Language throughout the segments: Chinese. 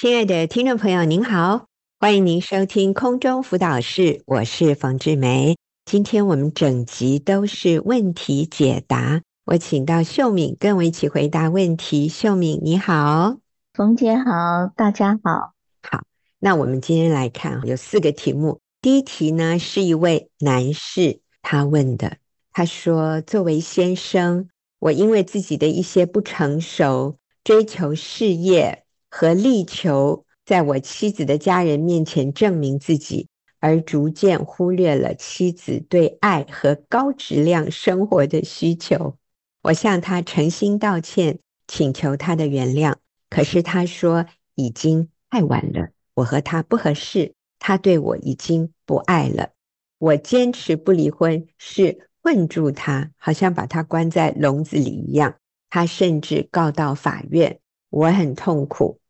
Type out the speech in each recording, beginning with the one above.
亲爱的听众朋友，您好，欢迎您收听空中辅导室，我是冯志梅。今天我们整集都是问题解答，我请到秀敏跟我一起回答问题。秀敏你好，冯姐好，大家好。好，那我们今天来看，有四个题目。第一题呢，是一位男士他问的，他说：“作为先生，我因为自己的一些不成熟，追求事业。”和力求在我妻子的家人面前证明自己，而逐渐忽略了妻子对爱和高质量生活的需求。我向他诚心道歉，请求他的原谅。可是他说已经太晚了，我和他不合适，他对我已经不爱了。我坚持不离婚，是困住他，好像把他关在笼子里一样。他甚至告到法院。我很痛苦，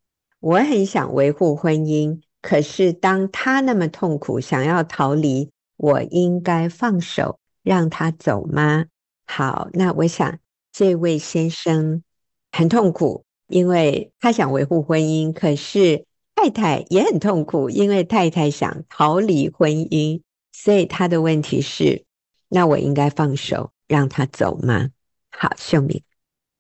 我很想维护婚姻，可是当他那么痛苦，想要逃离，我应该放手让他走吗？好，那我想这位先生很痛苦，因为他想维护婚姻，可是太太也很痛苦，因为太太想逃离婚姻，所以他的问题是：那我应该放手让他走吗？好，秀敏，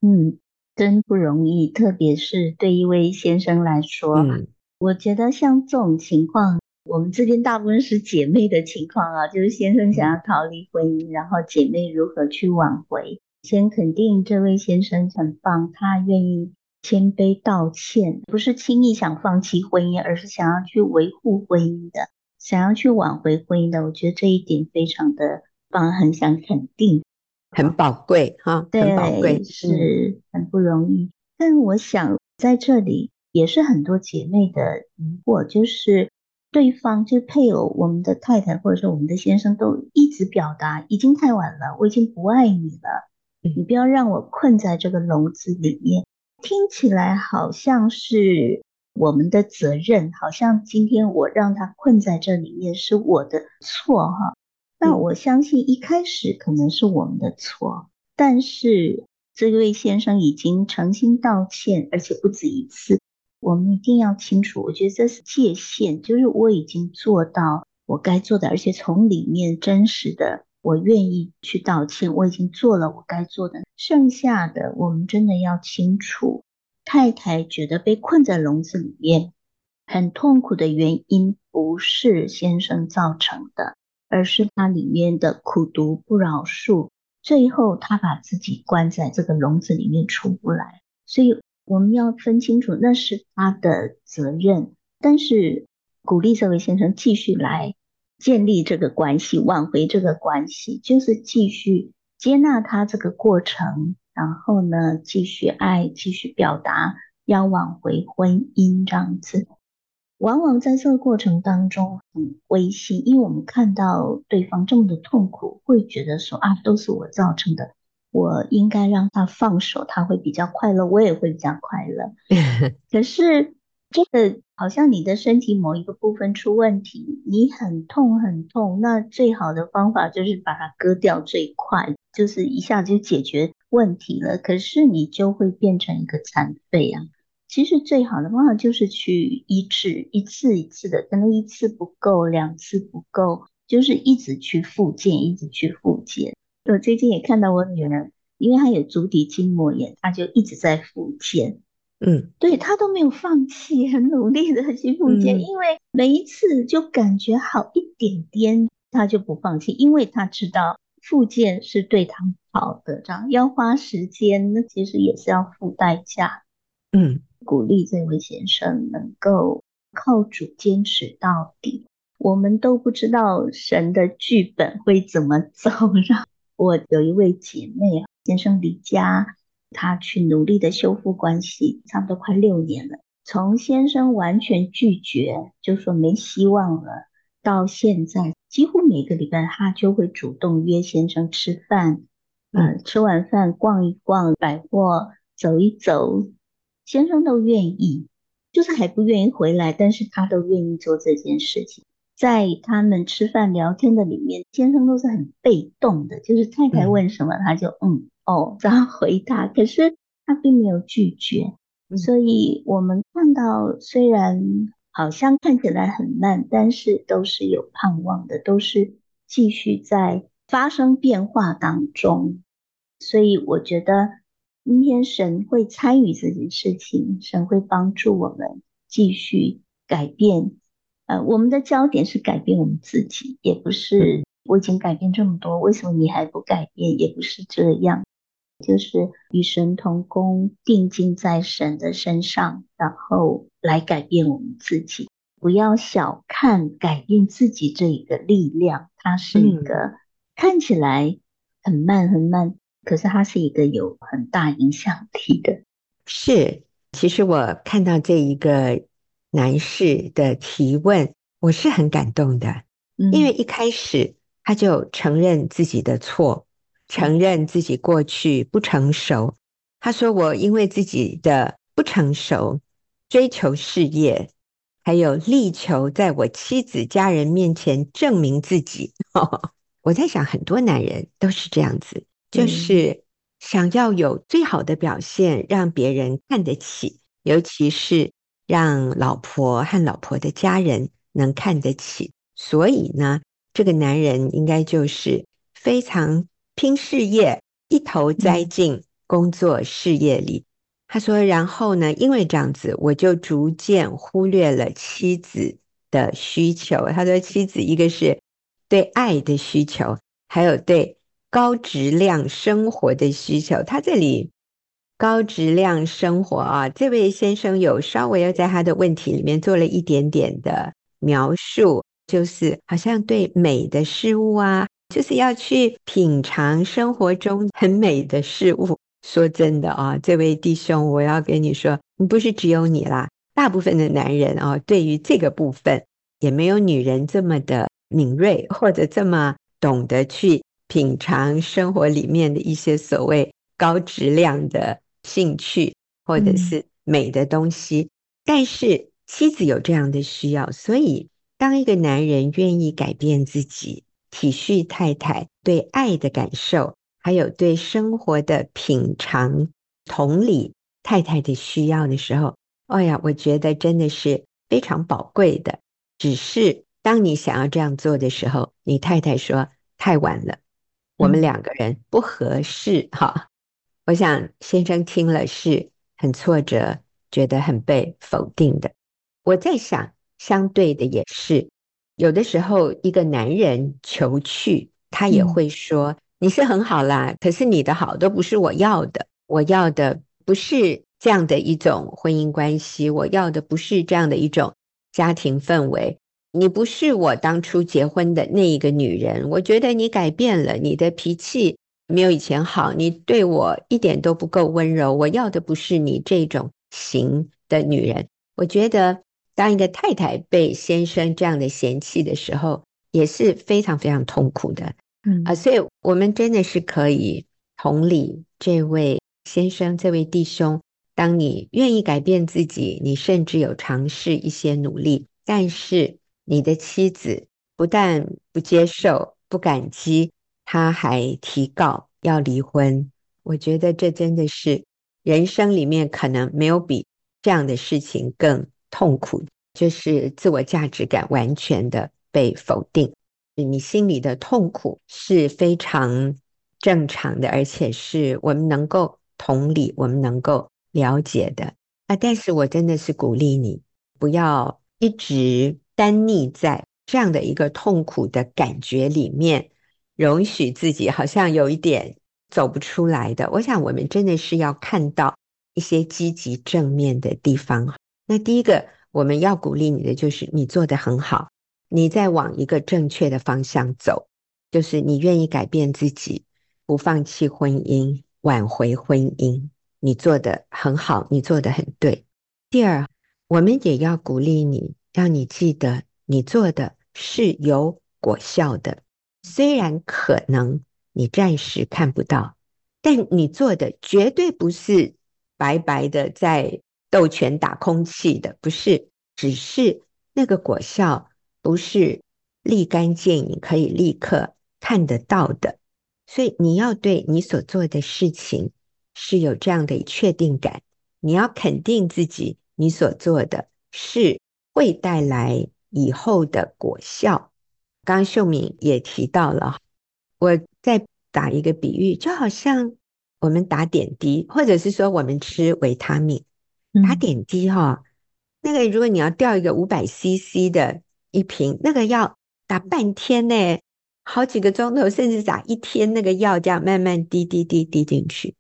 嗯。真不容易，特别是对一位先生来说，嗯，我觉得像这种情况，我们这边大部分是姐妹的情况啊，就是先生想要逃离婚姻，然后姐妹如何去挽回。先肯定这位先生很棒，他愿意谦卑道歉，不是轻易想放弃婚姻，而是想要去维护婚姻的，想要去挽回婚姻的。我觉得这一点非常的棒，很想肯定。很宝贵哈，对，很宝贵，是很不容易。但我想在这里也是很多姐妹的疑惑，就是对方就配偶，我们的太太或者说我们的先生都一直表达已经太晚了，我已经不爱你了，你不要让我困在这个笼子里面。听起来好像是我们的责任，好像今天我让他困在这里面是我的错哈。那我相信一开始可能是我们的错，但是这位先生已经诚心道歉，而且不止一次。我们一定要清楚，我觉得这是界限，就是我已经做到我该做的，而且从里面真实的，我愿意去道歉，我已经做了我该做的。剩下的，我们真的要清楚，太太觉得被困在笼子里面很痛苦的原因，不是先生造成的。而是他里面的苦毒不饶恕，最后他把自己关在这个笼子里面出不来。所以我们要分清楚，那是他的责任。但是鼓励这位先生继续来建立这个关系，挽回这个关系，就是继续接纳他这个过程，然后呢，继续爱，继续表达，要挽回婚姻这样子。往往在这个过程当中很危险，因为我们看到对方这么的痛苦，会觉得说啊，都是我造成的，我应该让他放手，他会比较快乐，我也会比较快乐。可是这个好像你的身体某一个部分出问题，你很痛很痛，那最好的方法就是把它割掉，最快就是一下就解决问题了。可是你就会变成一个残废啊。其实最好的方法就是去医治，一次一次的，可能一次不够，两次不够，就是一直去复健，一直去复健。我最近也看到我女儿，因为她有足底筋膜炎，她就一直在复健。嗯，对，她都没有放弃，很努力的去复健，嗯，因为每一次就感觉好一点点，她就不放弃，因为她知道复健是对她好的，这样要花时间，那其实也是要付代价。嗯。鼓励这位先生能够靠主坚持到底。我们都不知道神的剧本会怎么走。让我有一位姐妹啊，先生离家，她去努力的修复关系，差不多快六年了。从先生完全拒绝，就说没希望了，到现在几乎每个礼拜她就会主动约先生吃饭，嗯，吃完饭逛一逛百货，走一走。先生都愿意，就是还不愿意回来，但是他都愿意做这件事情。在他们吃饭聊天的里面，先生都是很被动的，就是太太问什么，他就嗯哦 这样回答。可是他并没有拒绝，所以我们看到，虽然好像看起来很慢，但是都是有盼望的，都是继续在发生变化当中。所以我觉得，今天神会参与这件事情，神会帮助我们继续改变。呃，我们的焦点是改变我们自己，也不是我已经改变这么多，为什么你还不改变？也不是这样。就是与神同工，定睛在神的身上，然后来改变我们自己。不要小看改变自己这一个力量，它是一个看起来很慢很慢，可是他是一个有很大影响力的。是，其实我看到这一个男士的提问，我是很感动的，因为一开始他就承认自己的错。承认自己过去不成熟，他说：“我因为自己的不成熟，追求事业，还有力求在我妻子家人面前证明自己。” 我在想，很多男人都是这样子，就是想要有最好的表现，让别人看得起，尤其是让老婆和老婆的家人能看得起。所以呢，这个男人应该就是非常。拼事业，一头栽进工作事业里。他说：“然后呢，因为这样子，我就逐渐忽略了妻子的需求。”他说：“妻子一个是对爱的需求，还有对高质量生活的需求。”他这里高质量生活啊，这位先生有稍微要在他的问题里面做了一点点的描述，就是好像对美的事物啊。就是要去品尝生活中很美的事物。说真的啊，这位弟兄，我要跟你说，你不是只有你啦，大部分的男人啊，对于这个部分也没有女人这么的敏锐，或者这么懂得去品尝生活里面的一些所谓高质量的兴趣，或者是美的东西。嗯。但是妻子有这样的需要，所以当一个男人愿意改变自己。体恤太太对爱的感受，还有对生活的品尝，同理太太的需要的时候，哎呀，我觉得真的是非常宝贵的。只是当你想要这样做的时候，你太太说太晚了，我们两个人不合适哈、嗯。我想先生听了是很挫折，觉得很被否定的。我在想，相对的也是。有的时候，一个男人求去，他也会说：“你是很好啦，可是你的好都不是我要的。我要的不是这样的一种婚姻关系，我要的不是这样的一种家庭氛围。你不是我当初结婚的那一个女人。我觉得你改变了，你的脾气没有以前好，你对我一点都不够温柔。我要的不是你这种型的女人。我觉得。”当一个太太被先生这样的嫌弃的时候，也是非常非常痛苦的，嗯啊，所以我们真的是可以同理这位先生、这位弟兄。当你愿意改变自己，你甚至有尝试一些努力，但是你的妻子不但不接受、不感激，他还提告要离婚。我觉得这真的是人生里面可能没有比这样的事情更。痛苦就是自我价值感完全的被否定，你心里的痛苦是非常正常的，而且是我们能够同理、我们能够了解的啊。但是我真的是鼓励你，不要一直单溺在这样的一个痛苦的感觉里面，容许自己好像有一点走不出来的。我想，我们真的是要看到一些积极正面的地方。那第一个，我们要鼓励你的就是你做得很好，你在往一个正确的方向走，就是你愿意改变自己，不放弃婚姻，挽回婚姻，你做得很好，你做得很对。第二，我们也要鼓励你，让你记得你做的是有果效的，虽然可能你暂时看不到，但你做的绝对不是白白的在。斗拳打空气的不是，只是那个果效不是立竿见影可以立刻看得到的，所以你要对你所做的事情是有这样的确定感，你要肯定自己，你所做的是会带来以后的果效。刚刚秀敏也提到了，我再打一个比喻，就好像我们打点滴，或者是说我们吃维他命，打点滴哈，那个如果你要吊一个五百 CC 的一瓶，那个要打半天呢，好几个钟头，甚至打一天，那个药这样慢慢滴滴滴滴进去。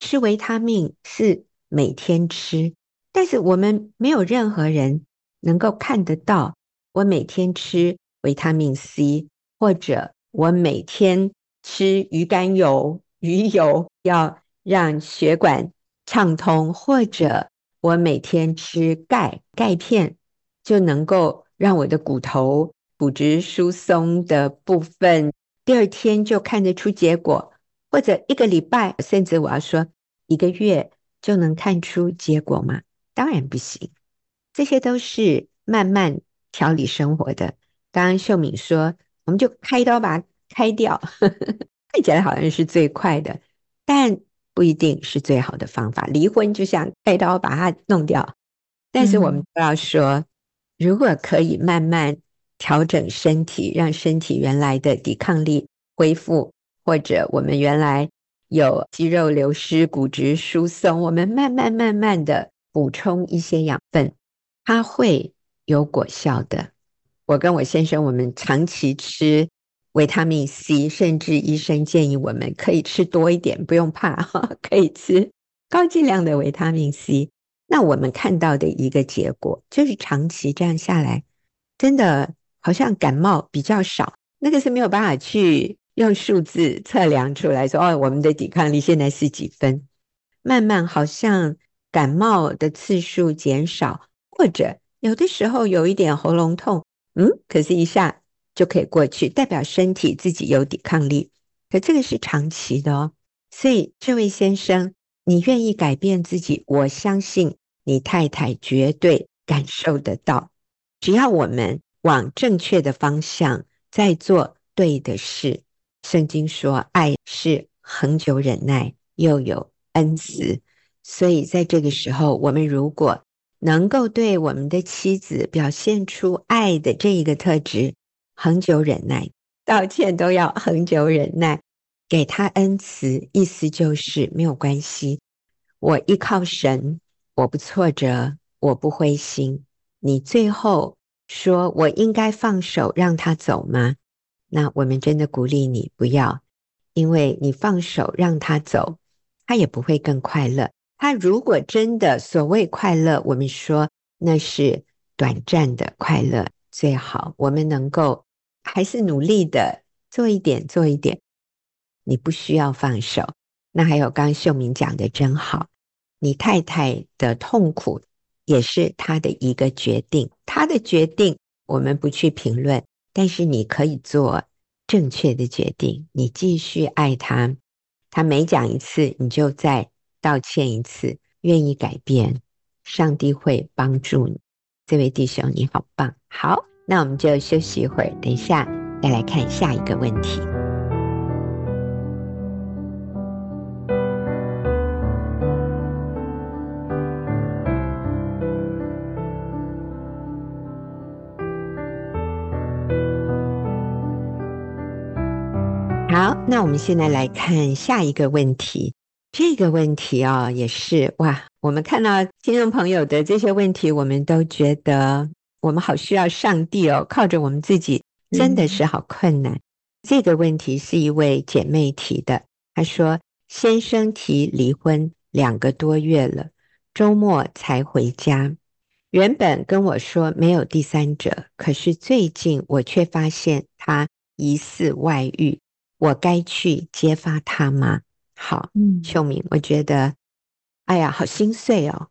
吃维他命是每天吃，但是我们没有任何人能够看得到我每天吃维他命 C，或者我每天吃鱼肝油、鱼油要让血管畅通，或者我每天吃钙钙片就能够让我的骨头。骨质疏松的部分，第二天就看得出结果，或者一个礼拜，甚至我要说一个月就能看出结果吗？当然不行。这些都是慢慢调理生活的。刚刚秀敏说，我们就开刀把它开掉，看起来好像是最快的，但不一定是最好的方法。离婚就像开刀把它弄掉，但是我们都要说，嗯、如果可以慢慢。调整身体，让身体原来的抵抗力恢复，或者我们原来有肌肉流失、骨质疏松，我们慢慢慢慢的补充一些养分，它会有果效的。我跟我先生，我们长期吃维他命 C，甚至医生建议我们可以吃多一点，不用怕哈，可以吃高剂量的维他命 C。那我们看到的一个结果，就是长期这样下来，真的。好像感冒比较少，那个是没有办法去用数字测量出来说，哦，我们的抵抗力现在是几分？慢慢好像感冒的次数减少，或者有的时候有一点喉咙痛，嗯，可是一下就可以过去，代表身体自己有抵抗力。可这个是长期的哦，所以这位先生，你愿意改变自己，我相信你太太绝对感受得到，只要我们。往正确的方向，在做对的事。圣经说，爱是恒久忍耐，又有恩慈。所以在这个时候，我们如果能够对我们的妻子表现出爱的这一个特质，恒久忍耐，道歉都要恒久忍耐，给他恩慈，意思就是没有关系。我依靠神，我不挫折，我不灰心。你最后。说我应该放手让他走吗？那我们真的鼓励你不要，因为你放手让他走，他也不会更快乐。他如果真的所谓快乐，我们说那是短暂的快乐。最好我们能够还是努力的做一点，做一点。你不需要放手。那还有刚秀敏讲的真好，你太太的痛苦。也是他的一个决定，他的决定我们不去评论，但是你可以做正确的决定。你继续爱他，他每讲一次，你就在道歉一次，愿意改变，上帝会帮助你。这位弟兄，你好棒！好，那我们就休息一会儿，等一下再来看下一个问题。好，那我们现在来看下一个问题。这个问题啊、哦，也是哇，我们看到听众朋友的这些问题，我们都觉得我们好需要上帝哦，靠着我们自己真的是好困难。嗯、这个问题是一位姐妹提的，她说：“先生提离婚两个多月了，周末才回家。原本跟我说没有第三者，可是最近我却发现他疑似外遇。”我该去揭发他吗？好，嗯，秀敏，我觉得，哎呀，好心碎哦。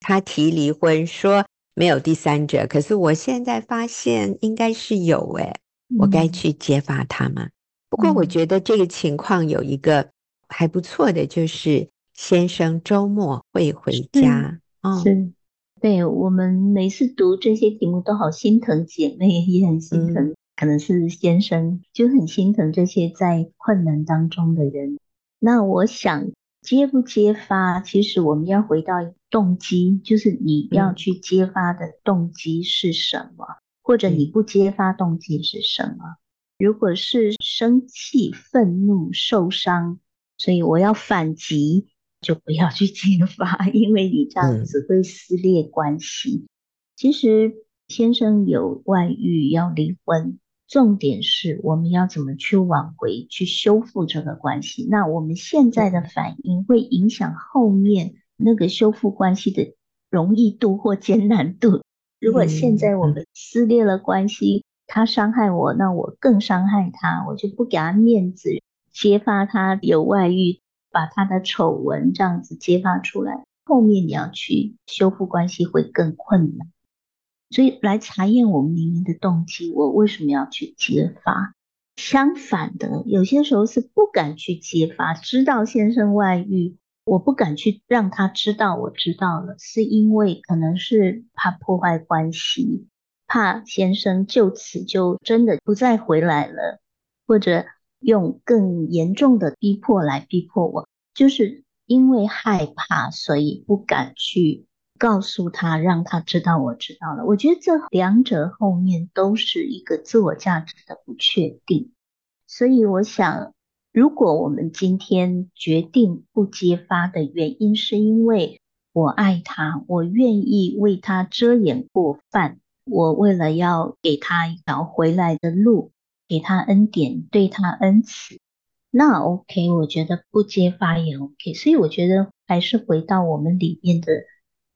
他提离婚说没有第三者，可是我现在发现应该是有诶，我该去揭发他吗？不过我觉得这个情况有一个还不错的，就是先生周末会回家。哦，是，对，我们每次读这些题目都好心疼姐妹，也很心疼。可能是先生就很心疼这些在困难当中的人。那我想，揭不揭发，其实我们要回到动机，就是你要去揭发的动机是什么，嗯、或者你不揭发动机是什么。如果是生气、愤怒、受伤，所以我要反击，就不要去揭发，因为你这样子会撕裂关系。嗯、其实先生有外遇要离婚。重点是我们要怎么去挽回、去修复这个关系。那我们现在的反应会影响后面那个修复关系的容易度或艰难度。如果现在我们撕裂了关系，他伤害我，那我更伤害他，我就不给他面子，揭发他有外遇，把他的丑闻这样子揭发出来，后面你要去修复关系会更困难。所以来查验我们里面的动机，我为什么要去揭发？相反的，有些时候是不敢去揭发，知道先生外遇，我不敢去让他知道我知道了，是因为可能是怕破坏关系，怕先生就此就真的不再回来了，或者用更严重的逼迫来逼迫我，就是因为害怕，所以不敢去。告诉他，让他知道我知道了。我觉得这两者后面都是一个自我价值的不确定。所以我想，如果我们今天决定不揭发的原因，是因为我爱他，我愿意为他遮掩过犯，我为了要给他一条回来的路，给他恩典，对他恩慈，那 OK，我觉得不揭发也 OK。所以我觉得还是回到我们里面的。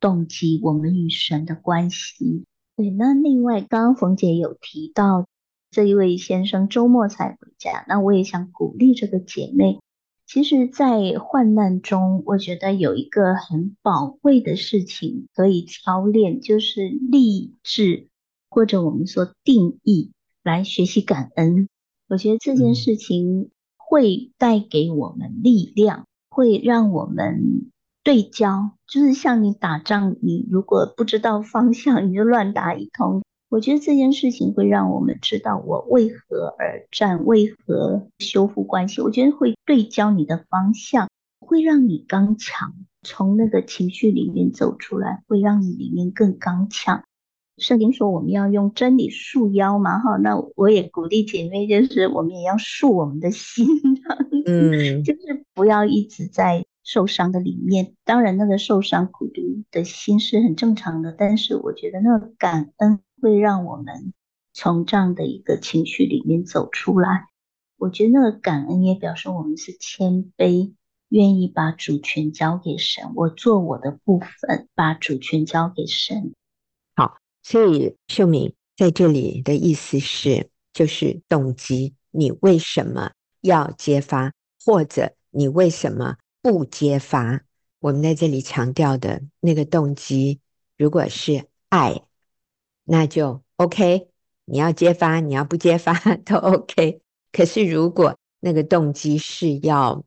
动机，我们与神的关系。对，那另外，刚刚冯姐有提到这一位先生周末才回家，那我也想鼓励这个姐妹。其实，在患难中，我觉得有一个很宝贵的事情可以操练，就是立志或者我们说定义来学习感恩。我觉得这件事情会带给我们力量，会让我们。对焦就是像你打仗，你如果不知道方向，你就乱打一通。我觉得这件事情会让我们知道我为何而战，为何修复关系。我觉得会对焦你的方向，会让你刚强，从那个情绪里面走出来，会让你里面更刚强。圣经说我们要用真理束腰嘛，哈，那我也鼓励姐妹，就是我们也要束我们的心，嗯，就是不要一直在。受伤的里面，当然那个受伤苦毒的心是很正常的，但是我觉得那个感恩会让我们从这样的一个情绪里面走出来。我觉得那个感恩也表示我们是谦卑，愿意把主权交给神，我做我的部分，把主权交给神。好，所以秀敏在这里的意思是，就是动机，你为什么要揭发，或者你为什么？不揭发，我们在这里强调的那个动机，如果是爱，那就 OK。你要揭发，你要不揭发 都 OK。可是如果那个动机是要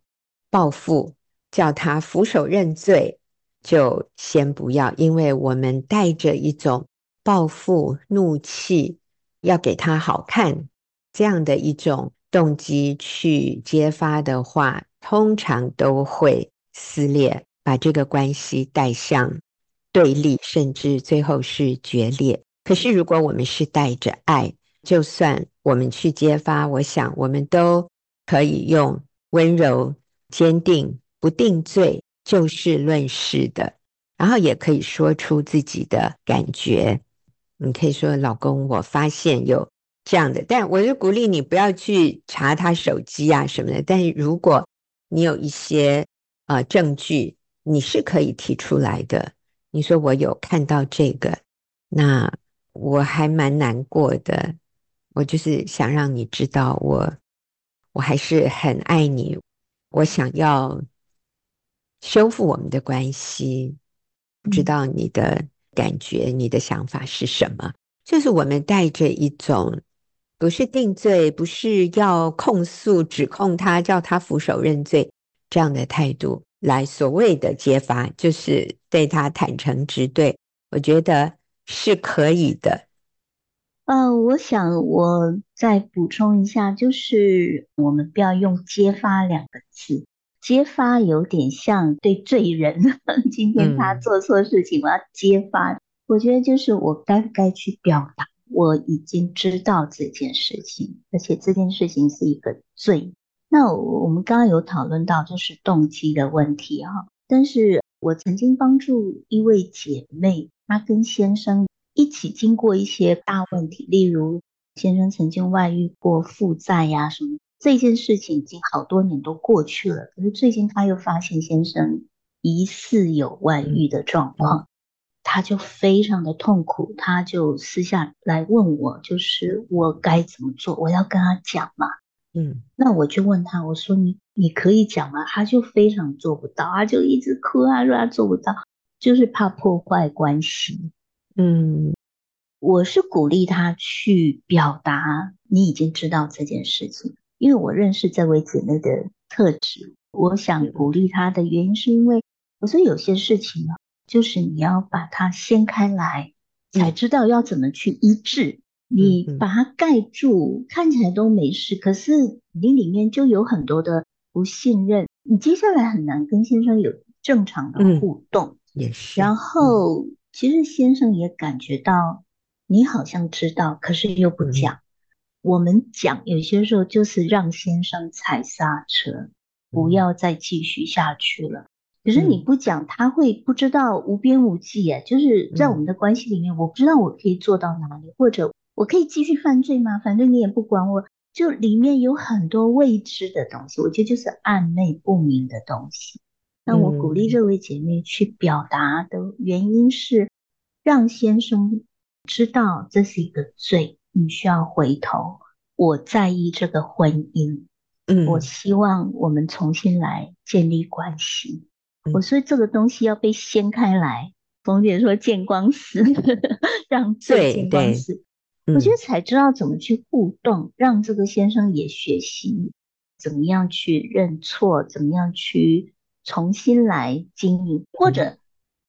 报复，叫他俯首认罪，就先不要，因为我们带着一种报复、怒气，要给他好看这样的一种动机去揭发的话。通常都会撕裂，把这个关系带向对立，甚至最后是决裂。可是，如果我们是带着爱，就算我们去揭发，我想我们都可以用温柔、坚定、不定罪、就事论事的，然后也可以说出自己的感觉。你可以说：“老公，我发现有这样的。”但我就鼓励你不要去查他手机啊什么的。但是如果你有一些呃证据，你是可以提出来的。你说我有看到这个，那我还蛮难过的。我就是想让你知道我，我我还是很爱你。我想要修复我们的关系，不知道你的感觉、你的想法是什么？就是我们带着一种。不是定罪，不是要控诉、指控他，叫他俯首认罪这样的态度来所谓的揭发，就是对他坦诚直对，我觉得是可以的。呃，我想我再补充一下，就是我们不要用“揭发”两个字，“揭发有点像对罪人，今天他做错事情，我要揭发。嗯、我觉得就是我该不该去表达，我已经知道这件事情，而且这件事情是一个罪。那我们刚刚有讨论到就是动机的问题哈，但是我曾经帮助一位姐妹，她跟先生一起经过一些大问题，例如先生曾经外遇过、负债呀什么，这件事情已经好多年都过去了，可是最近她又发现先生疑似有外遇的状况，她就非常的痛苦，他就私下来问我，就是我该怎么做？我要跟他讲嘛？嗯，那我就问他，我说你你可以讲吗？他就非常做不到，他就一直哭啊，说他做不到，就是怕破坏关系。嗯，我是鼓励他去表达，你已经知道这件事情，因为我认识这位姊妹的特质，我想鼓励他的原因是因为我说有些事情呢，就是你要把它掀开来，才知道要怎么去医治。你把它盖住，看起来都没事，可是你里面就有很多的不信任，你接下来很难跟先生有正常的互动。嗯，也是。然后，其实先生也感觉到你好像知道，可是又不讲。嗯。我们讲有些时候就是让先生踩刹车，不要再继续下去了。可是你不讲，他会不知道无边无际哎，就是在我们的关系里面，我不知道我可以做到哪里，或者。我可以继续犯罪吗？反正你也不管我，就里面有很多未知的东西，我觉得就是暧昧不明的东西。那我鼓励这位姐妹去表达的原因是，让先生知道这是一个罪，你需要回头。我在意这个婚姻，嗯，我希望我们重新来建立关系。我说这个东西要被掀开来，冯姐说见光死，让罪见光死。我觉得才知道怎么去互动，让这个先生也学习怎么样去认错，怎么样去重新来经营，或者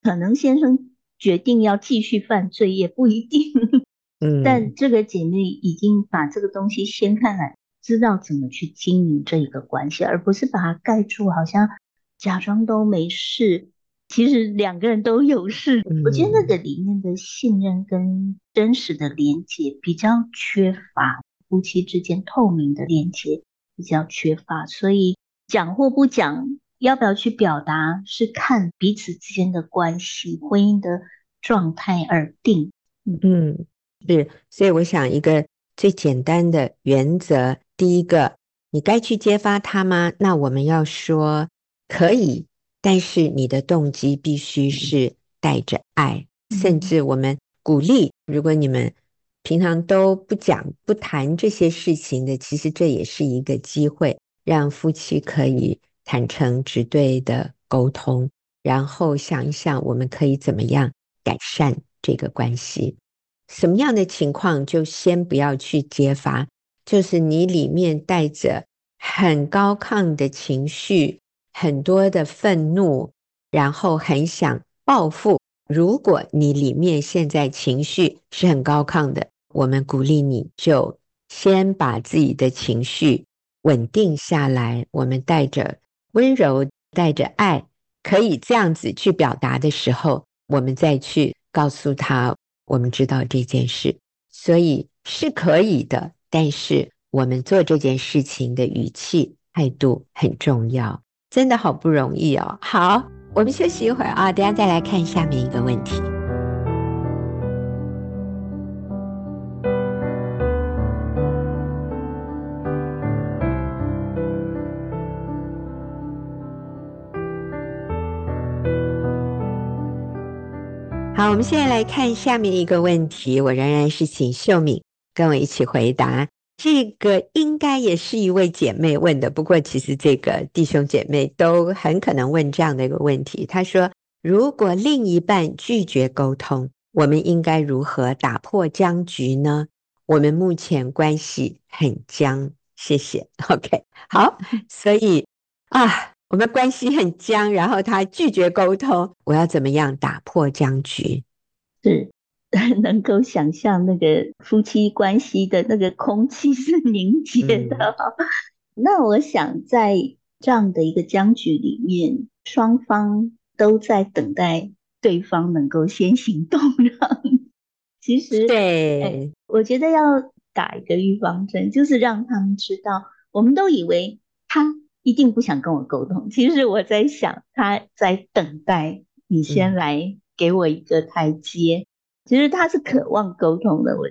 可能先生决定要继续犯罪也不一定。嗯，但这个姐妹已经把这个东西掀开来，知道怎么去经营这一个关系，而不是把它盖住，好像假装都没事。其实两个人都有事，我觉得那个里面的信任跟真实的连接比较缺乏，夫妻之间透明的连接比较缺乏，所以讲或不讲，要不要去表达，是看彼此之间的关系、婚姻的状态而定。嗯，是，所以我想一个最简单的原则，第一个，你该去揭发他吗？那我们要说可以。但是你的动机必须是带着爱，甚至我们鼓励，如果你们平常都不讲、不谈这些事情的，其实这也是一个机会，让夫妻可以坦诚直对的沟通，然后想一想我们可以怎么样改善这个关系。什么样的情况就先不要去揭发，就是你里面带着很高亢的情绪。很多的愤怒，然后很想报复。如果你里面现在情绪是很高亢的，我们鼓励你就先把自己的情绪稳定下来。我们带着温柔，带着爱，可以这样子去表达的时候，我们再去告诉他，我们知道这件事，所以是可以的。但是我们做这件事情的语气态度很重要。真的好不容易哦。好，我们休息一会儿啊，等下再来看下面一个问题。好，我们现在来看下面一个问题，我仍然是请秀敏跟我一起回答。这个应该也是一位姐妹问的，不过其实这个弟兄姐妹都很可能问这样的一个问题。他说：“如果另一半拒绝沟通，我们应该如何打破僵局呢？我们目前关系很僵。”谢谢。OK，好，所以啊，我们关系很僵，然后他拒绝沟通，我要怎么样打破僵局？是。能够想象那个夫妻关系的那个空气是凝结的。嗯、那我想在这样的一个僵局里面，双方都在等待对方能够先行动。让 其实，对、哎，我觉得要打一个预防针，就是让他们知道，我们都以为他一定不想跟我沟通。其实我在想，他在等待你先来给我一个台阶。嗯、其实他是渴望沟通的，我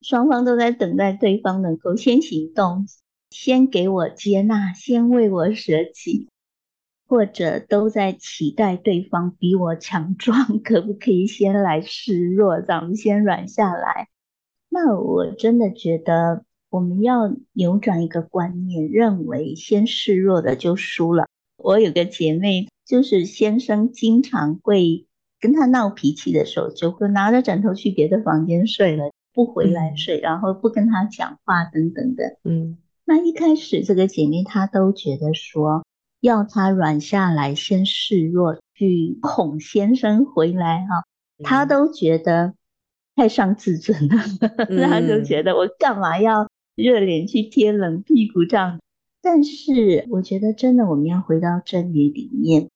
双方都在等待对方能够先行动。先给我接纳，先为我舍己，或者都在期待对方比我强壮，可不可以先来示弱，咱们先软下来？那我真的觉得我们要扭转一个观念，认为先示弱的就输了。我有个姐妹，就是先生经常会跟他闹脾气的时候，就会拿着枕头去别的房间睡了，不回来睡，嗯、然后不跟他讲话等等的，嗯。那一开始，这个姐妹她都觉得说，要她软下来，先示弱，去哄先生回来哈，她都觉得太伤自尊了，她就觉得我干嘛要热脸去贴冷屁股这样。但是我觉得真的，我们要回到真理里面，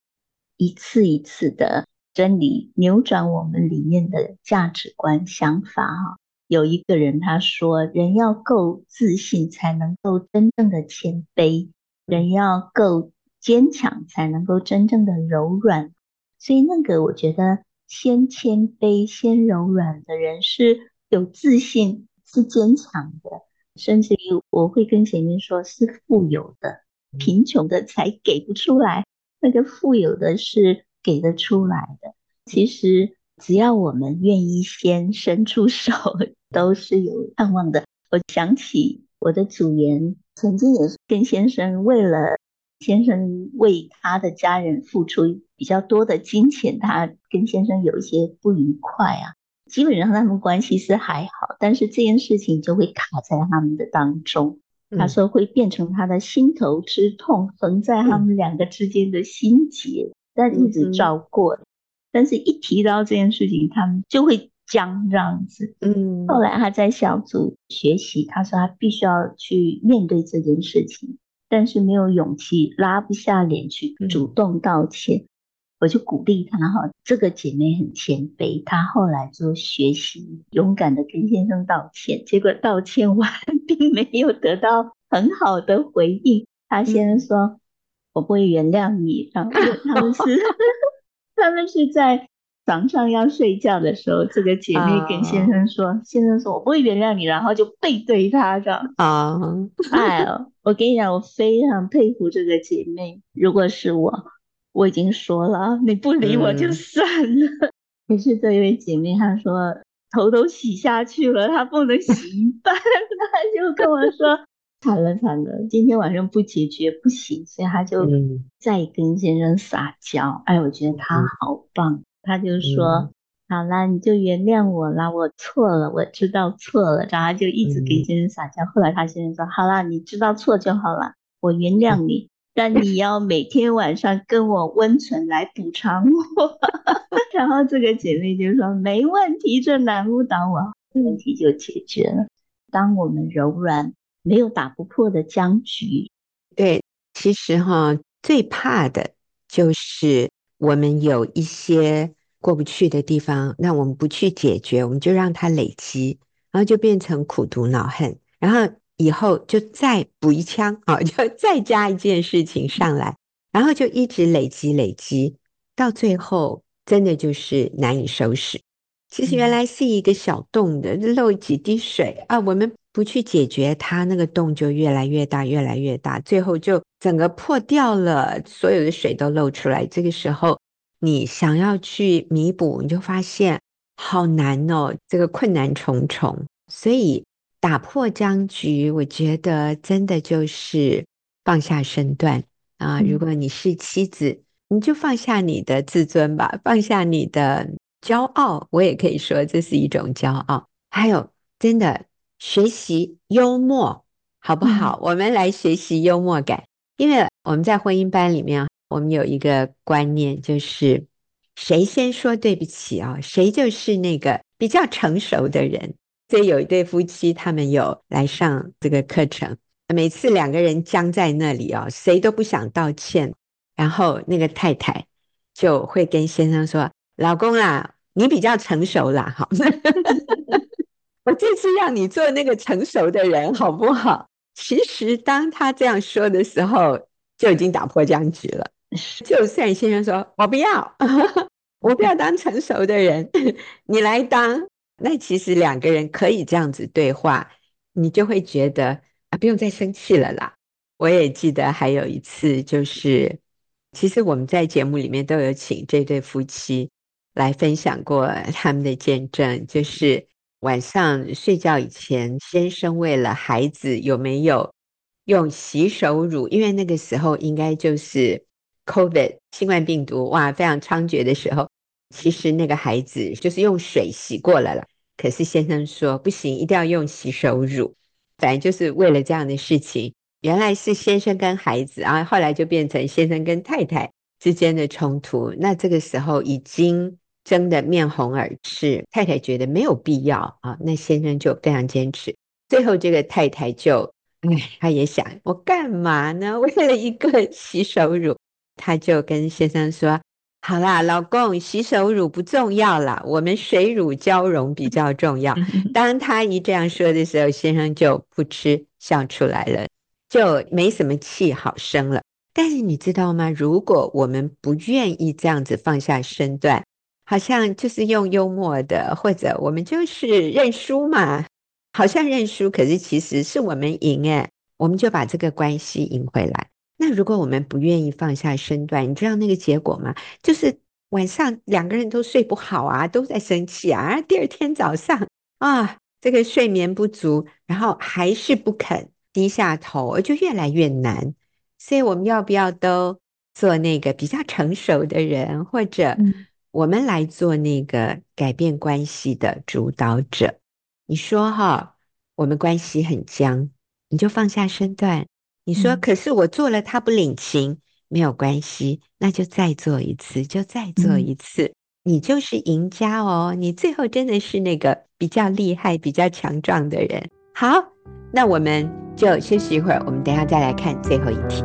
一次一次的真理扭转我们里面的价值观想法哈。有一个人他说：“人要够自信，才能够真正的谦卑；人要够坚强，才能够真正的柔软。所以，那个我觉得先谦卑、先柔软的人是有自信、是坚强的，甚至于我会跟前面说是富有的。贫穷的才给不出来，那个富有的是给得出来的。其实。”只要我们愿意先伸出手，都是有盼望的。我想起我的组员曾经也是跟先生为了先生为他的家人付出比较多的金钱，他跟先生有一些不愉快啊。基本上他们关系是还好，但是这件事情就会卡在他们的当中。他说会变成他的心头之痛，横在他们两个之间的心结，但一直照过。但是，一提到这件事情，他们就会僵这样子。嗯，后来他在小组学习，他说他必须要去面对这件事情，但是没有勇气，拉不下脸去主动道歉。嗯、我就鼓励他哈，这个姐妹很谦卑，她后来就学习勇敢的跟先生道歉，结果道歉完 并没有得到很好的回应。他先生说：“嗯、我不会原谅你。”然后他们是。他们是在床上要睡觉的时候，这个姐妹跟先生说：“ uh, 先生说我不会原谅你。”然后就背对他这样啊，uh, 哎呦，我跟你讲，我非常佩服这个姐妹。如果是我，我已经说了，你不理我就算了。嗯、可是这位姐妹她说头都洗下去了，她不能洗一半，她就跟我说。惨了惨了，今天晚上不解决不行，所以他就再跟先生撒娇。嗯、哎，我觉得他好棒，嗯、他就说：“嗯、好啦，你就原谅我啦，我错了，我知道错了。”然后他就一直跟先生撒娇。嗯、后来他先生说：“好啦，你知道错就好了，我原谅你，但你要每天晚上跟我温存来补偿我。”然后这个姐妹就说：“没问题，这难不倒我，问题就解决了。当我们柔软。”没有打不破的僵局，对，其实哈，最怕的就是我们有一些过不去的地方，那我们不去解决，我们就让它累积，然后就变成苦毒恼恨，然后以后就再补一枪啊，就再加一件事情上来，然后就一直累积累积，到最后真的就是难以收拾。其实原来是一个小洞的，漏几滴水啊，我们。不去解决它，那个洞就越来越大，越来越大，最后就整个破掉了，所有的水都漏出来。这个时候，你想要去弥补，你就发现好难哦，这个困难重重。所以打破僵局，我觉得真的就是放下身段啊。如果你是妻子，你就放下你的自尊吧，放下你的骄傲，我也可以说这是一种骄傲。还有，真的。学习幽默好不好？嗯、我们来学习幽默感，因为我们在婚姻班里面，我们有一个观念，就是谁先说对不起啊，谁就是那个比较成熟的人。所以有一对夫妻，他们有来上这个课程，每次两个人僵在那里哦，谁都不想道歉，然后那个太太就会跟先生说：“老公啦，你比较成熟啦，好，我这次让你做那个成熟的人，好不好？”其实当他这样说的时候，就已经打破僵局了。就算先生说：“我不要，我不要当成熟的人，你来当。”那其实两个人可以这样子对话，你就会觉得啊，不用再生气了啦。我也记得还有一次，就是其实我们在节目里面都有请这对夫妻来分享过他们的见证，就是晚上睡觉以前，先生为了孩子有没有用洗手乳，因为那个时候应该就是 COVID 新冠病毒哇非常猖獗的时候。其实那个孩子就是用水洗过了啦，可是先生说不行，一定要用洗手乳。反正就是为了这样的事情，原来是先生跟孩子啊，后来就变成先生跟太太之间的冲突。那这个时候已经争得面红耳赤，太太觉得没有必要啊，那先生就非常坚持。最后这个太太就，哎，他也想我干嘛呢？为了一个洗手乳，她就跟先生说。好啦，老公，洗手乳不重要啦，我们水乳交融比较重要。当他一这样说的时候，先生就扑哧笑出来了，就没什么气好生了。但是你知道吗？如果我们不愿意这样子放下身段，好像就是用幽默的，或者我们就是认输嘛，好像认输，可是其实是我们赢诶，我们就把这个关系赢回来。那如果我们不愿意放下身段，你知道那个结果吗？就是晚上两个人都睡不好啊，都在生气啊。第二天早上啊，这个睡眠不足，然后还是不肯低下头，就越来越难。所以我们要不要都做那个比较成熟的人，或者我们来做那个改变关系的主导者？你说哈，我们关系很僵，你就放下身段。你说，可是我做了，他不领情，嗯、没有关系，那就再做一次，就再做一次，嗯、你就是赢家哦，你最后真的是那个比较厉害、比较强壮的人。好，那我们就休息一会儿，我们等一下再来看最后一题。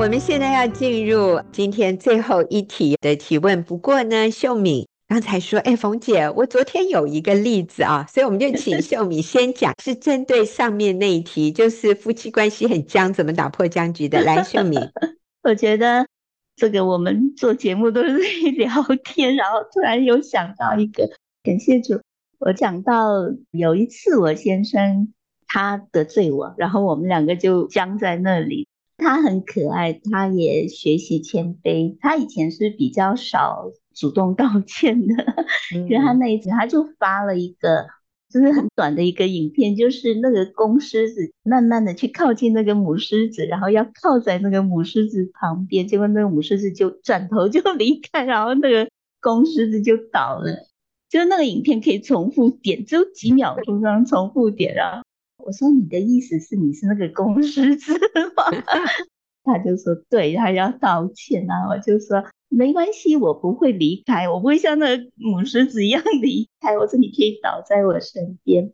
我们现在要进入今天最后一题的提问。不过呢，秀敏刚才说：“哎，冯姐，我昨天有一个例子啊，所以我们就请秀敏先讲，是针对上面那一题，就是夫妻关系很僵，怎么打破僵局的。”来，秀敏，我觉得这个我们做节目都是聊天，然后突然有想到一个，感谢主，我讲到有一次我先生他得罪我，然后我们两个就僵在那里。他很可爱，他也学习谦卑。他以前是比较少主动道歉的，因为、嗯、他那一次他就发了一个，就是很短的一个影片，就是那个公狮子慢慢的去靠近那个母狮子，然后要靠在那个母狮子旁边，结果那个母狮子就转头就离开，然后那个公狮子就倒了。就那个影片可以重复点，只有几秒钟这样重复点啊。我说，你的意思是你是那个公狮子吗？他就说对，他要道歉啊。我就说没关系，我不会离开，我不会像那个母狮子一样离开。我说你可以倒在我身边。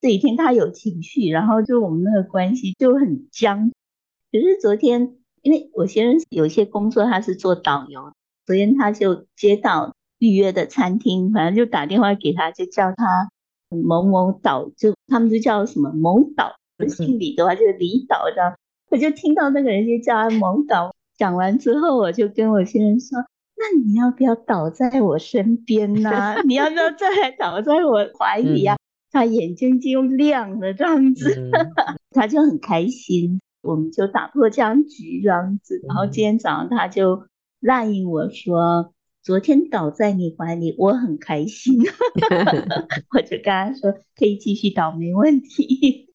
这几天他有情绪，然后就我们那个关系就很僵。可是昨天，因为我先生有些工作他是做导游，昨天他就接到预约的餐厅，反正就打电话给他，就叫他。某某岛，就他们就叫什么某岛，姓李的话就是李岛这样。我就听到那个人就叫他某岛，讲完之后，我就跟我先生说：“那你要不要倒在我身边呢、啊？你要不要再来倒在我怀里啊？”他眼睛就亮了这样子，他就很开心。我们就打破僵局这样子。然后今天早上他就答应我说。昨天倒在你怀里，我很开心。我就跟他说，可以继续倒，没问题。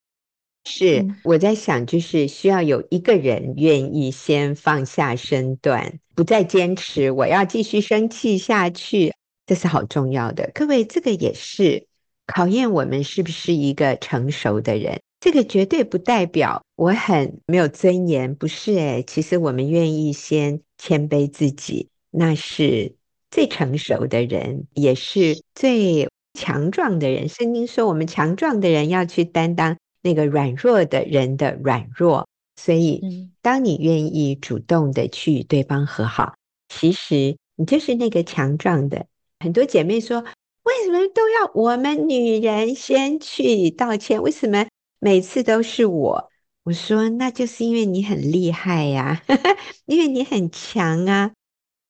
是我在想，就是需要有一个人愿意先放下身段，不再坚持我要继续生气下去，这是好重要的。各位，这个也是考验我们是不是一个成熟的人。这个绝对不代表我很没有尊严，不是诶，其实我们愿意先谦卑自己，那是最成熟的人，也是最强壮的人。圣经说，我们强壮的人要去担当那个软弱的人的软弱。所以，当你愿意主动的去与对方和好，其实你就是那个强壮的。很多姐妹说，为什么都要我们女人先去道歉？为什么？每次都是我，我说那就是因为你很厉害呀，因为你很强啊。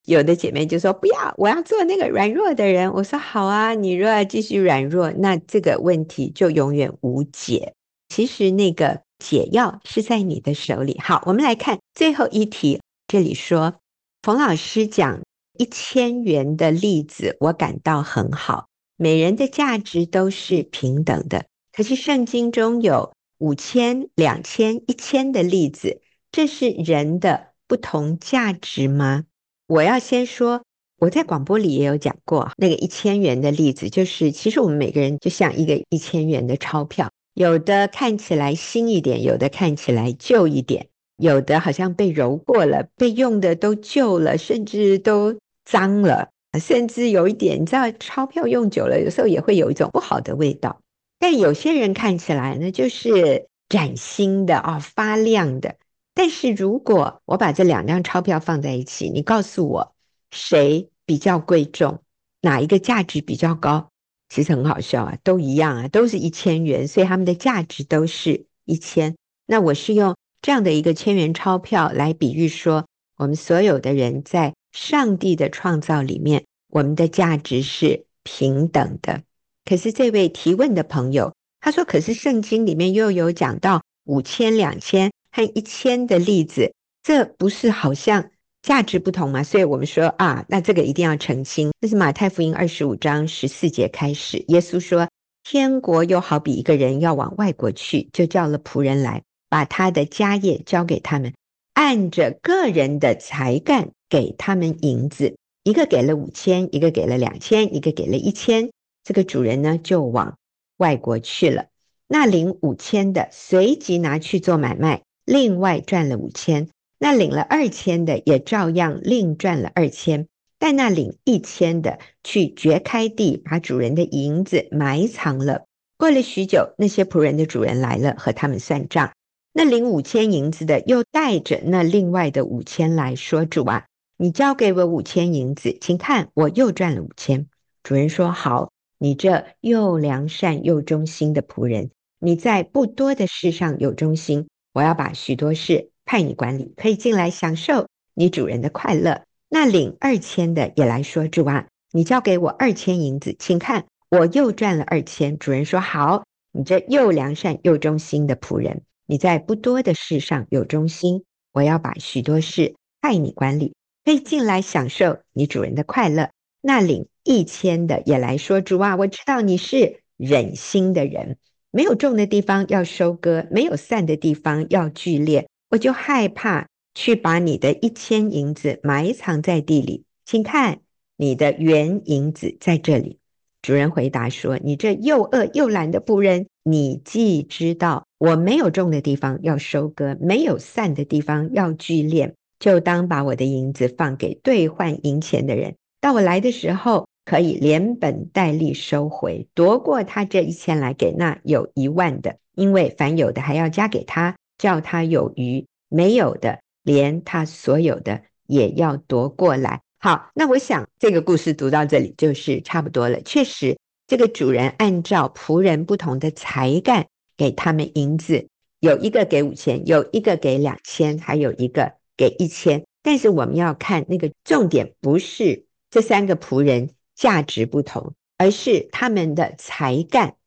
有的姐妹就说不要，我要做那个软弱的人。我说好啊，你若要继续软弱，那这个问题就永远无解。其实那个解药是在你的手里。好，我们来看最后一题，这里说冯老师讲一千元的例子，我感到很好，每人的价值都是平等的。可是圣经中有五千、两千、一千的例子，这是人的不同价值吗？我要先说，我在广播里也有讲过那个一千元的例子，就是其实我们每个人就像一个一千元的钞票，有的看起来新一点，有的看起来旧一点，有的好像被揉过了，被用的都旧了，甚至都脏了，甚至有一点，你知道，钞票用久了，有时候也会有一种不好的味道。但有些人看起来呢，就是崭新的啊、哦，发亮的。但是如果我把这两张钞票放在一起，你告诉我谁比较贵重，哪一个价值比较高？其实很好笑啊，都一样啊，都是一千元，所以他们的价值都是一千。那我是用这样的一个千元钞票来比喻说，我们所有的人在上帝的创造里面，我们的价值是平等的。可是这位提问的朋友，他说：“可是圣经里面又有讲到五千、两千和一千的例子，这不是好像价值不同吗？”所以我们说啊，那这个一定要澄清。这是马太福音二十五章十四节开始，耶稣说：“天国又好比一个人要往外国去，就叫了仆人来，把他的家业交给他们，按着个人的才干给他们银子，一个给了五千，一个给了两千，一个给了一千。”这个主人呢，就往外国去了。那领五千的随即拿去做买卖，另外赚了五千。那领了二千的也照样另赚了二千。但那领一千的去掘开地，把主人的银子埋藏了。过了许久，那些仆人的主人来了，和他们算账。那领五千银子的又带着那另外的五千来说：“主啊，你交给我五千银子，请看，我又赚了五千。”主人说：“好。”你这又良善又忠心的仆人，你在不多的事上有忠心，我要把许多事派你管理，可以进来享受你主人的快乐。那领二千的也来说：“主啊，你交给我二千银子，请看，我又赚了二千。”主人说：“好，你这又良善又忠心的仆人，你在不多的事上有忠心，我要把许多事派你管理，可以进来享受你主人的快乐。”那领一千的也来说：“主啊，我知道你是忍心的人，没有种的地方要收割，没有散的地方要聚敛，我就害怕去把你的一千银子埋藏在地里。请看，你的原银子在这里。”主人回答说：“你这又饿又懒的仆人，你既知道我没有种的地方要收割，没有散的地方要聚敛，就当把我的银子放给兑换银钱的人。”到我来的时候，可以连本带利收回，夺过他这一千来给那有一万的，因为凡有的还要加给他，叫他有余；没有的，连他所有的也要夺过来。好，那我想这个故事读到这里就是差不多了。确实，这个主人按照仆人不同的才干给他们银子，有一个给五千，有一个给两千，还有一个给一千。但是我们要看那个重点，不是。这三个仆人价值不同，而是他们的才干。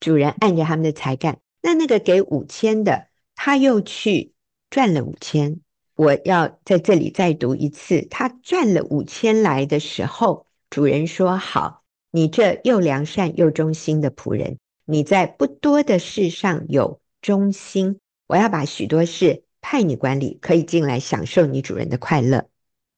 主人按着他们的才干，那那个给五千的，他又去赚了五千。我要在这里再读一次，他赚了五千来的时候，主人说：“好，你这又良善又忠心的仆人，你在不多的事上有忠心，我要把许多事派你管理，可以进来享受你主人的快乐。”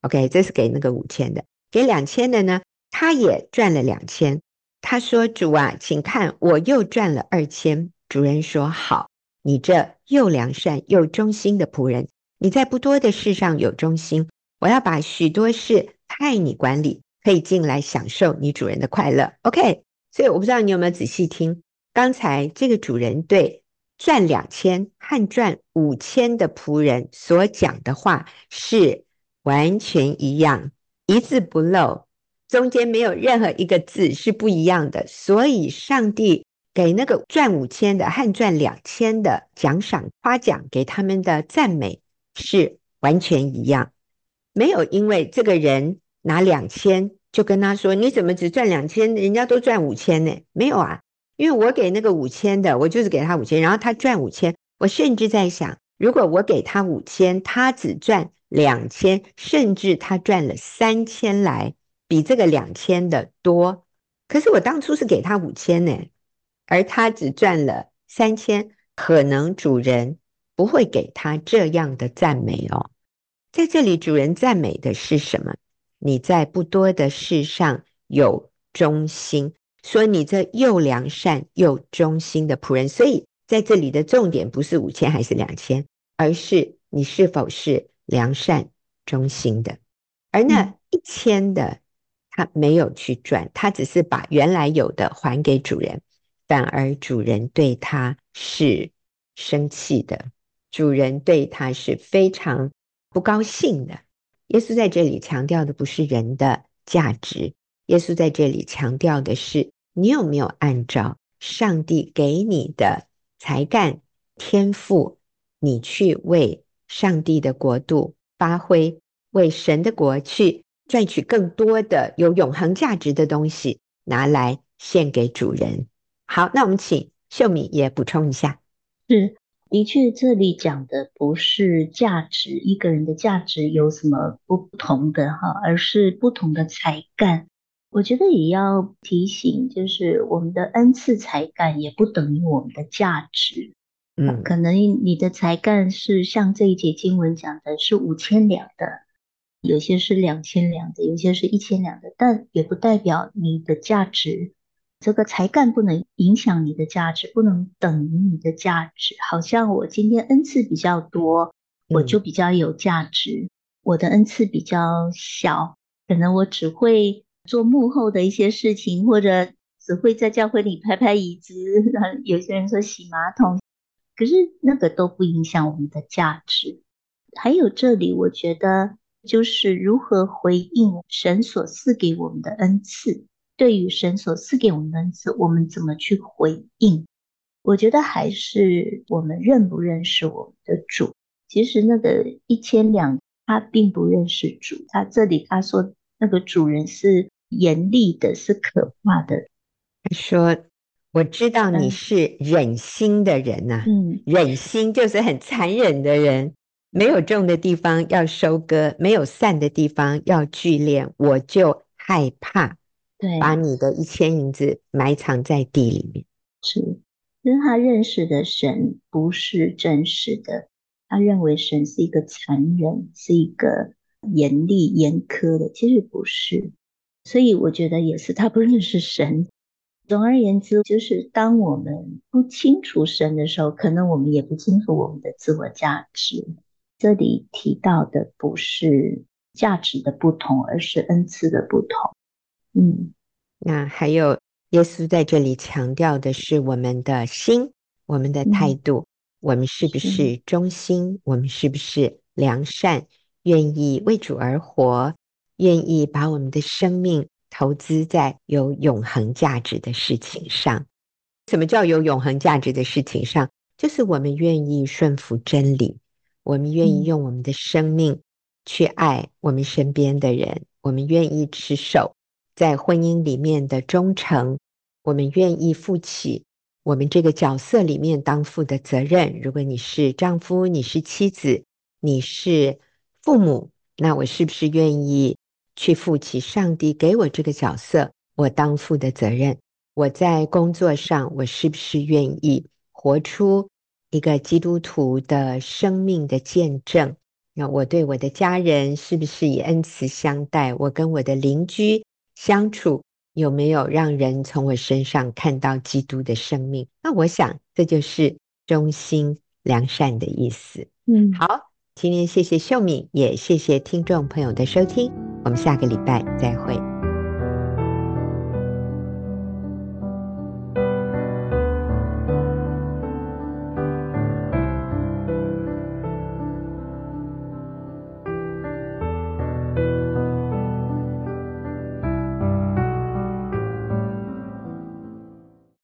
OK，这是给那个五千的。给两千的呢，他也赚了两千。他说：“主啊，请看，我又赚了二千。”主人说：“好，你这又良善又忠心的仆人，你在不多的事上有忠心，我要把许多事派你管理，可以进来享受你主人的快乐。OK，所以我不知道你有没有仔细听，刚才这个主人对赚两千和赚五千的仆人所讲的话是完全一样，一字不漏，中间没有任何一个字是不一样的，所以上帝。给那个赚五千的和赚两千的奖赏夸奖，给他们的赞美是完全一样，没有因为这个人拿两千就跟他说，你怎么只赚两千，人家都赚五千呢？没有啊，因为我给那个五千的，我就是给他五千，然后他赚五千，我甚至在想，如果我给他五千，他只赚两千，甚至他赚了三千来，比这个两千的多，可是我当初是给他五千呢。而他只赚了三千，可能主人不会给他这样的赞美哦。在这里，主人赞美的是什么？你在不多的事上有忠心，说你这又良善又忠心的仆人。所以在这里的重点不是五千还是两千，而是你是否是良善忠心的。而那一千的，他没有去赚，他只是把原来有的还给主人。反而主人对他是生气的，主人对他是非常不高兴的。耶稣在这里强调的不是人的价值，耶稣在这里强调的是你有没有按照上帝给你的才干、天赋，你去为上帝的国度发挥，为神的国去赚取更多的有永恒价值的东西，拿来献给主人。好，那我们请秀敏也补充一下。是，的确，这里讲的不是价值，一个人的价值有什么不同的哈，而是不同的才干。我觉得也要提醒，就是我们的恩赐才干也不等于我们的价值。嗯，可能你的才干是像这一节经文讲的是五千两的，有些是两千两的，有些是一千两的，但也不代表你的价值。这个才干不能影响你的价值，不能等于你的价值。好像我今天恩赐比较多，我就比较有价值；嗯、我的恩赐比较小，可能我只会做幕后的一些事情，或者只会在教会里拍拍椅子。有些人说洗马桶，可是那个都不影响我们的价值。还有这里，我觉得就是如何回应神所赐给我们的恩赐。对于神所赐给我们的恩赐，我们怎么去回应？我觉得还是我们认不认识我们的主。其实那个一千两，他并不认识主。他这里他说那个主人是严厉的，是可怕的。他说：“我知道你是忍心的人呐、啊，嗯，忍心就是很残忍的人，没有种的地方要收割，没有散的地方要聚敛，我就害怕。”对，把你的一千银子埋藏在地里面，是，因为他认识的神不是真实的，他认为神是一个残忍，是一个严厉严苛的，其实不是，所以我觉得也是他不认识神。总而言之，就是当我们不清楚神的时候，可能我们也不清楚我们的自我价值。这里提到的不是价值的不同，而是恩赐的不同。嗯，那还有耶稣在这里强调的是我们的心，我们的态度，嗯、我们是不是忠心？我们是不是良善？愿意为主而活？愿意把我们的生命投资在有永恒价值的事情上？什么叫有永恒价值的事情上？就是我们愿意顺服真理，我们愿意用我们的生命去爱我们身边的人，嗯、我们愿意持守。在婚姻里面的忠诚，我们愿意负起我们这个角色里面当负的责任。如果你是丈夫，你是妻子，你是父母，那我是不是愿意去负起上帝给我这个角色我当负的责任？我在工作上，我是不是愿意活出一个基督徒的生命的见证？那我对我的家人是不是以恩慈相待？我跟我的邻居。相处有没有让人从我身上看到基督的生命？那我想这就是忠心良善的意思。嗯，好，今天谢谢秀敏，也谢谢听众朋友的收听，我们下个礼拜再会。